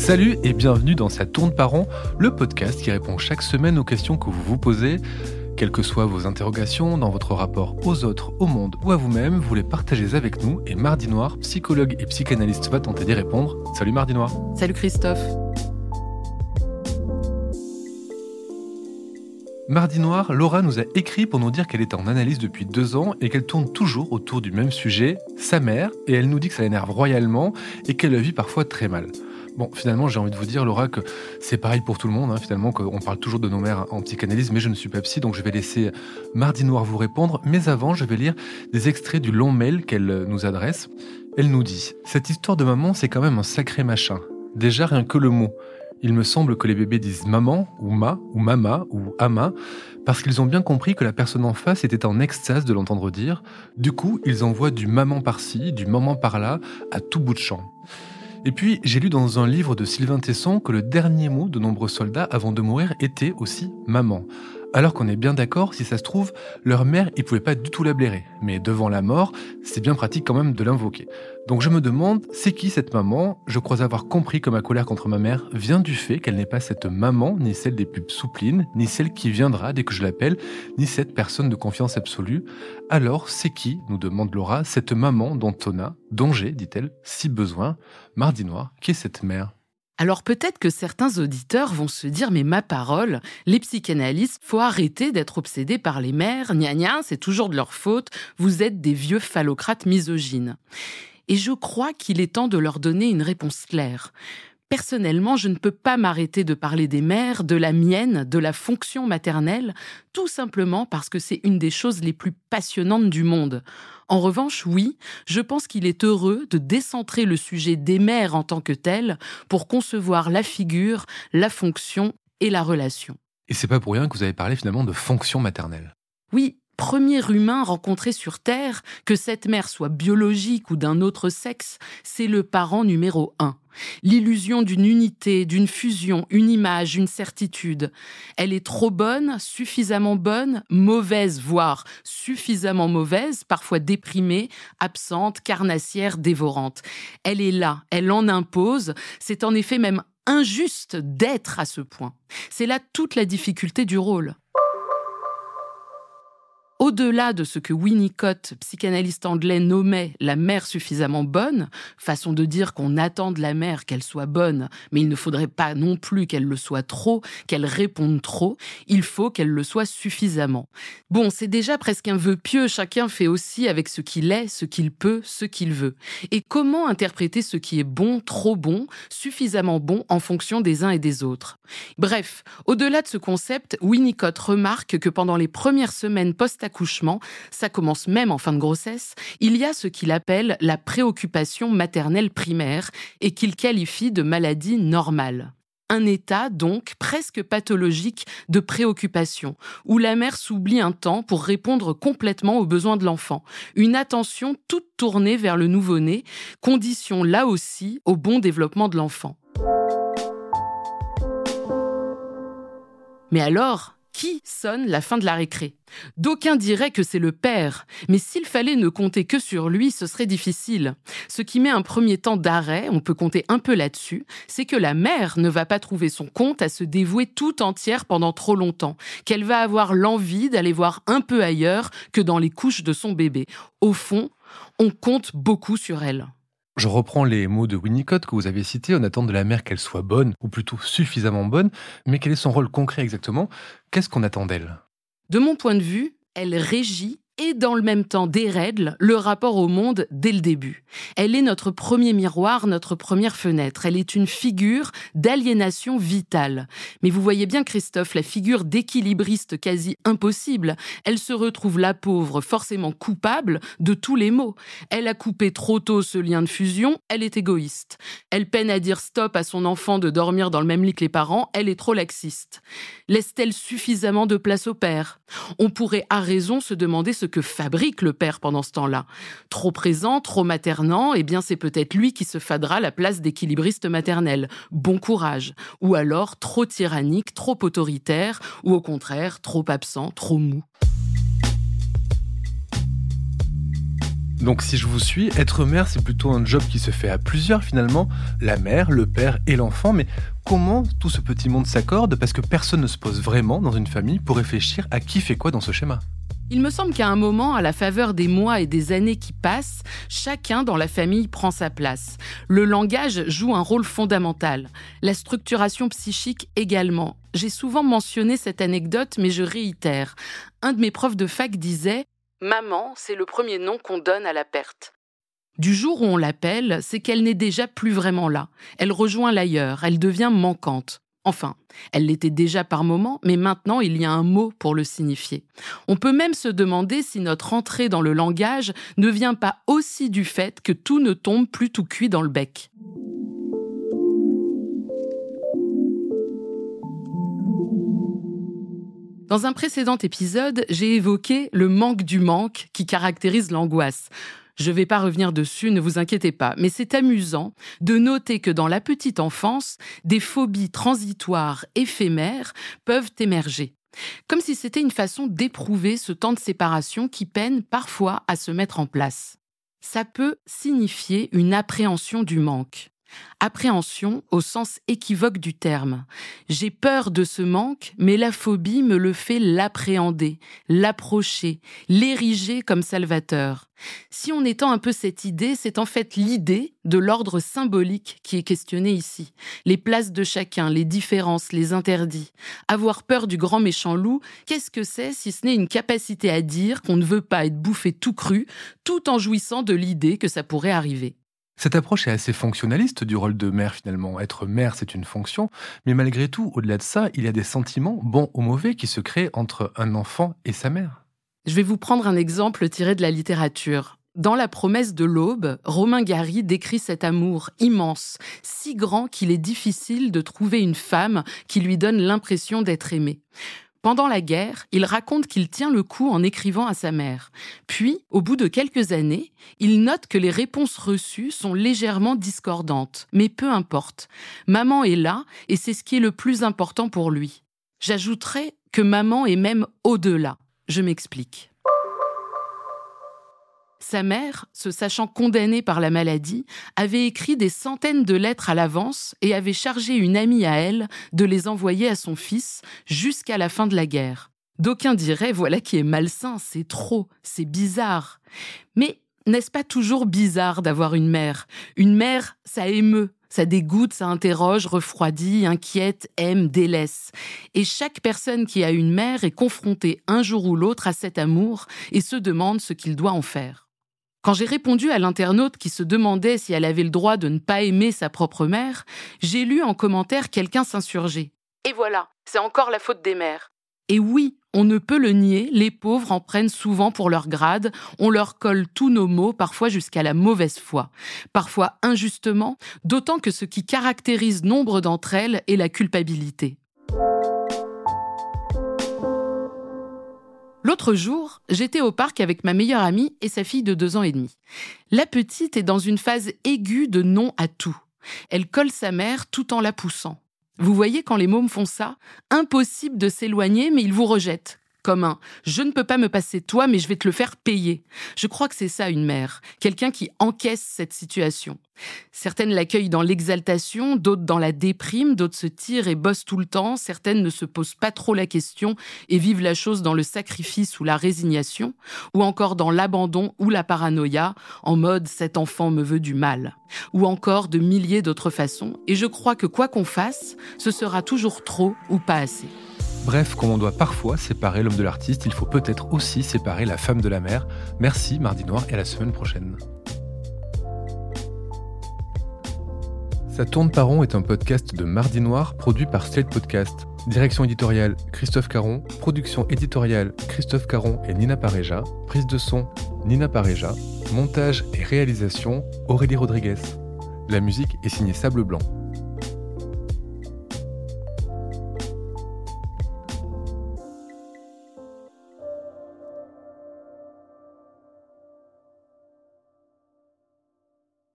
Salut et bienvenue dans Ça tourne par an, le podcast qui répond chaque semaine aux questions que vous vous posez. Quelles que soient vos interrogations dans votre rapport aux autres, au monde ou à vous-même, vous les partagez avec nous et Mardi Noir, psychologue et psychanalyste, va tenter d'y répondre. Salut Mardi Noir. Salut Christophe. Mardi Noir, Laura nous a écrit pour nous dire qu'elle est en analyse depuis deux ans et qu'elle tourne toujours autour du même sujet, sa mère, et elle nous dit que ça l'énerve royalement et qu'elle la vit parfois très mal. Bon, finalement, j'ai envie de vous dire, Laura, que c'est pareil pour tout le monde, hein, finalement, qu'on parle toujours de nos mères en psychanalyse, mais je ne suis pas psy, donc je vais laisser Mardi Noir vous répondre. Mais avant, je vais lire des extraits du long mail qu'elle nous adresse. Elle nous dit Cette histoire de maman, c'est quand même un sacré machin. Déjà, rien que le mot. Il me semble que les bébés disent maman, ou ma, ou mama, ou ama, parce qu'ils ont bien compris que la personne en face était en extase de l'entendre dire. Du coup, ils envoient du maman par-ci, du maman par-là, à tout bout de champ. Et puis, j'ai lu dans un livre de Sylvain Tesson que le dernier mot de nombreux soldats avant de mourir était aussi maman. Alors qu'on est bien d'accord, si ça se trouve, leur mère, ils pouvaient pas du tout la blairer. Mais devant la mort, c'est bien pratique quand même de l'invoquer. Donc je me demande, c'est qui cette maman? Je crois avoir compris que ma colère contre ma mère vient du fait qu'elle n'est pas cette maman, ni celle des pubs souplines, ni celle qui viendra dès que je l'appelle, ni cette personne de confiance absolue. Alors, c'est qui, nous demande Laura, cette maman dont on dont j'ai, dit-elle, si besoin? Mardi Noir, qui est cette mère? Alors peut-être que certains auditeurs vont se dire mais ma parole, les psychanalystes, faut arrêter d'être obsédés par les mères, gna gna, c'est toujours de leur faute, vous êtes des vieux phallocrates misogynes. Et je crois qu'il est temps de leur donner une réponse claire. Personnellement, je ne peux pas m'arrêter de parler des mères, de la mienne, de la fonction maternelle, tout simplement parce que c'est une des choses les plus passionnantes du monde. En revanche, oui, je pense qu'il est heureux de décentrer le sujet des mères en tant que telles pour concevoir la figure, la fonction et la relation. Et c'est pas pour rien que vous avez parlé finalement de fonction maternelle. Oui, premier humain rencontré sur Terre, que cette mère soit biologique ou d'un autre sexe, c'est le parent numéro un. L'illusion d'une unité, d'une fusion, une image, une certitude. Elle est trop bonne, suffisamment bonne, mauvaise, voire suffisamment mauvaise, parfois déprimée, absente, carnassière, dévorante. Elle est là, elle en impose. C'est en effet même injuste d'être à ce point. C'est là toute la difficulté du rôle au-delà de ce que Winnicott, psychanalyste anglais, nommait la mère suffisamment bonne, façon de dire qu'on attend de la mère qu'elle soit bonne, mais il ne faudrait pas non plus qu'elle le soit trop, qu'elle réponde trop, il faut qu'elle le soit suffisamment. Bon, c'est déjà presque un vœu pieux, chacun fait aussi avec ce qu'il est, ce qu'il peut, ce qu'il veut. Et comment interpréter ce qui est bon, trop bon, suffisamment bon en fonction des uns et des autres? Bref, au-delà de ce concept, Winnicott remarque que pendant les premières semaines post ça commence même en fin de grossesse, il y a ce qu'il appelle la préoccupation maternelle primaire et qu'il qualifie de maladie normale. Un état donc presque pathologique de préoccupation, où la mère s'oublie un temps pour répondre complètement aux besoins de l'enfant, une attention toute tournée vers le nouveau-né, condition là aussi au bon développement de l'enfant. Mais alors, qui sonne la fin de la récré D'aucuns diraient que c'est le père, mais s'il fallait ne compter que sur lui, ce serait difficile. Ce qui met un premier temps d'arrêt, on peut compter un peu là-dessus, c'est que la mère ne va pas trouver son compte à se dévouer tout entière pendant trop longtemps, qu'elle va avoir l'envie d'aller voir un peu ailleurs que dans les couches de son bébé. Au fond, on compte beaucoup sur elle. Je reprends les mots de Winnicott que vous avez cités. On attend de la mère qu'elle soit bonne, ou plutôt suffisamment bonne. Mais quel est son rôle concret exactement? Qu'est-ce qu'on attend d'elle? De mon point de vue, elle régit et dans le même temps dérègle le rapport au monde dès le début. Elle est notre premier miroir, notre première fenêtre. Elle est une figure d'aliénation vitale. Mais vous voyez bien, Christophe, la figure d'équilibriste quasi impossible. Elle se retrouve la pauvre, forcément coupable de tous les maux. Elle a coupé trop tôt ce lien de fusion, elle est égoïste. Elle peine à dire stop à son enfant de dormir dans le même lit que les parents, elle est trop laxiste. Laisse-t-elle suffisamment de place au père? On pourrait à raison se demander ce que fabrique le père pendant ce temps-là. Trop présent, trop maternant, eh bien c'est peut-être lui qui se fadera la place d'équilibriste maternel. Bon courage. Ou alors trop tyrannique, trop autoritaire, ou au contraire trop absent, trop mou. Donc si je vous suis, être mère, c'est plutôt un job qui se fait à plusieurs finalement, la mère, le père et l'enfant, mais comment tout ce petit monde s'accorde? Parce que personne ne se pose vraiment dans une famille pour réfléchir à qui fait quoi dans ce schéma il me semble qu'à un moment, à la faveur des mois et des années qui passent, chacun dans la famille prend sa place. Le langage joue un rôle fondamental. La structuration psychique également. J'ai souvent mentionné cette anecdote, mais je réitère. Un de mes profs de fac disait Maman, c'est le premier nom qu'on donne à la perte. Du jour où on l'appelle, c'est qu'elle n'est déjà plus vraiment là. Elle rejoint l'ailleurs, elle devient manquante. Enfin, elle l'était déjà par moment, mais maintenant il y a un mot pour le signifier. On peut même se demander si notre entrée dans le langage ne vient pas aussi du fait que tout ne tombe plus tout cuit dans le bec. Dans un précédent épisode, j'ai évoqué le manque du manque qui caractérise l'angoisse. Je ne vais pas revenir dessus, ne vous inquiétez pas, mais c'est amusant de noter que dans la petite enfance, des phobies transitoires éphémères peuvent émerger. Comme si c'était une façon d'éprouver ce temps de séparation qui peine parfois à se mettre en place. Ça peut signifier une appréhension du manque. Appréhension au sens équivoque du terme. J'ai peur de ce manque, mais la phobie me le fait l'appréhender, l'approcher, l'ériger comme salvateur. Si on étend un peu cette idée, c'est en fait l'idée de l'ordre symbolique qui est questionnée ici. Les places de chacun, les différences, les interdits. Avoir peur du grand méchant loup, qu'est-ce que c'est si ce n'est une capacité à dire qu'on ne veut pas être bouffé tout cru, tout en jouissant de l'idée que ça pourrait arriver? Cette approche est assez fonctionnaliste du rôle de mère finalement. Être mère, c'est une fonction, mais malgré tout, au-delà de ça, il y a des sentiments, bons ou mauvais, qui se créent entre un enfant et sa mère. Je vais vous prendre un exemple tiré de la littérature. Dans La promesse de l'aube, Romain Gary décrit cet amour immense, si grand qu'il est difficile de trouver une femme qui lui donne l'impression d'être aimée. Pendant la guerre, il raconte qu'il tient le coup en écrivant à sa mère. Puis, au bout de quelques années, il note que les réponses reçues sont légèrement discordantes. Mais peu importe. Maman est là et c'est ce qui est le plus important pour lui. J'ajouterais que maman est même au-delà. Je m'explique. Sa mère, se sachant condamnée par la maladie, avait écrit des centaines de lettres à l'avance et avait chargé une amie à elle de les envoyer à son fils jusqu'à la fin de la guerre. D'aucuns diraient voilà qui est malsain, c'est trop, c'est bizarre. Mais n'est-ce pas toujours bizarre d'avoir une mère? Une mère, ça émeut, ça dégoûte, ça interroge, refroidit, inquiète, aime, délaisse. Et chaque personne qui a une mère est confrontée un jour ou l'autre à cet amour et se demande ce qu'il doit en faire. Quand j'ai répondu à l'internaute qui se demandait si elle avait le droit de ne pas aimer sa propre mère, j'ai lu en commentaire quelqu'un s'insurger. Et voilà, c'est encore la faute des mères. Et oui, on ne peut le nier, les pauvres en prennent souvent pour leur grade, on leur colle tous nos maux, parfois jusqu'à la mauvaise foi, parfois injustement, d'autant que ce qui caractérise nombre d'entre elles est la culpabilité. L'autre jour, j'étais au parc avec ma meilleure amie et sa fille de deux ans et demi. La petite est dans une phase aiguë de non à tout. Elle colle sa mère tout en la poussant. Vous voyez quand les mômes font ça Impossible de s'éloigner, mais ils vous rejettent comme un je ne peux pas me passer toi, mais je vais te le faire payer. Je crois que c'est ça une mère, quelqu'un qui encaisse cette situation. Certaines l'accueillent dans l'exaltation, d'autres dans la déprime, d'autres se tirent et bossent tout le temps, certaines ne se posent pas trop la question et vivent la chose dans le sacrifice ou la résignation, ou encore dans l'abandon ou la paranoïa, en mode cet enfant me veut du mal, ou encore de milliers d'autres façons, et je crois que quoi qu'on fasse, ce sera toujours trop ou pas assez. Bref, comme on doit parfois séparer l'homme de l'artiste, il faut peut-être aussi séparer la femme de la mère. Merci Mardi Noir et à la semaine prochaine. Ça tourne par rond est un podcast de Mardi Noir produit par Slate Podcast. Direction éditoriale Christophe Caron, production éditoriale Christophe Caron et Nina Pareja, prise de son Nina Pareja, montage et réalisation Aurélie Rodriguez. La musique est signée Sable Blanc.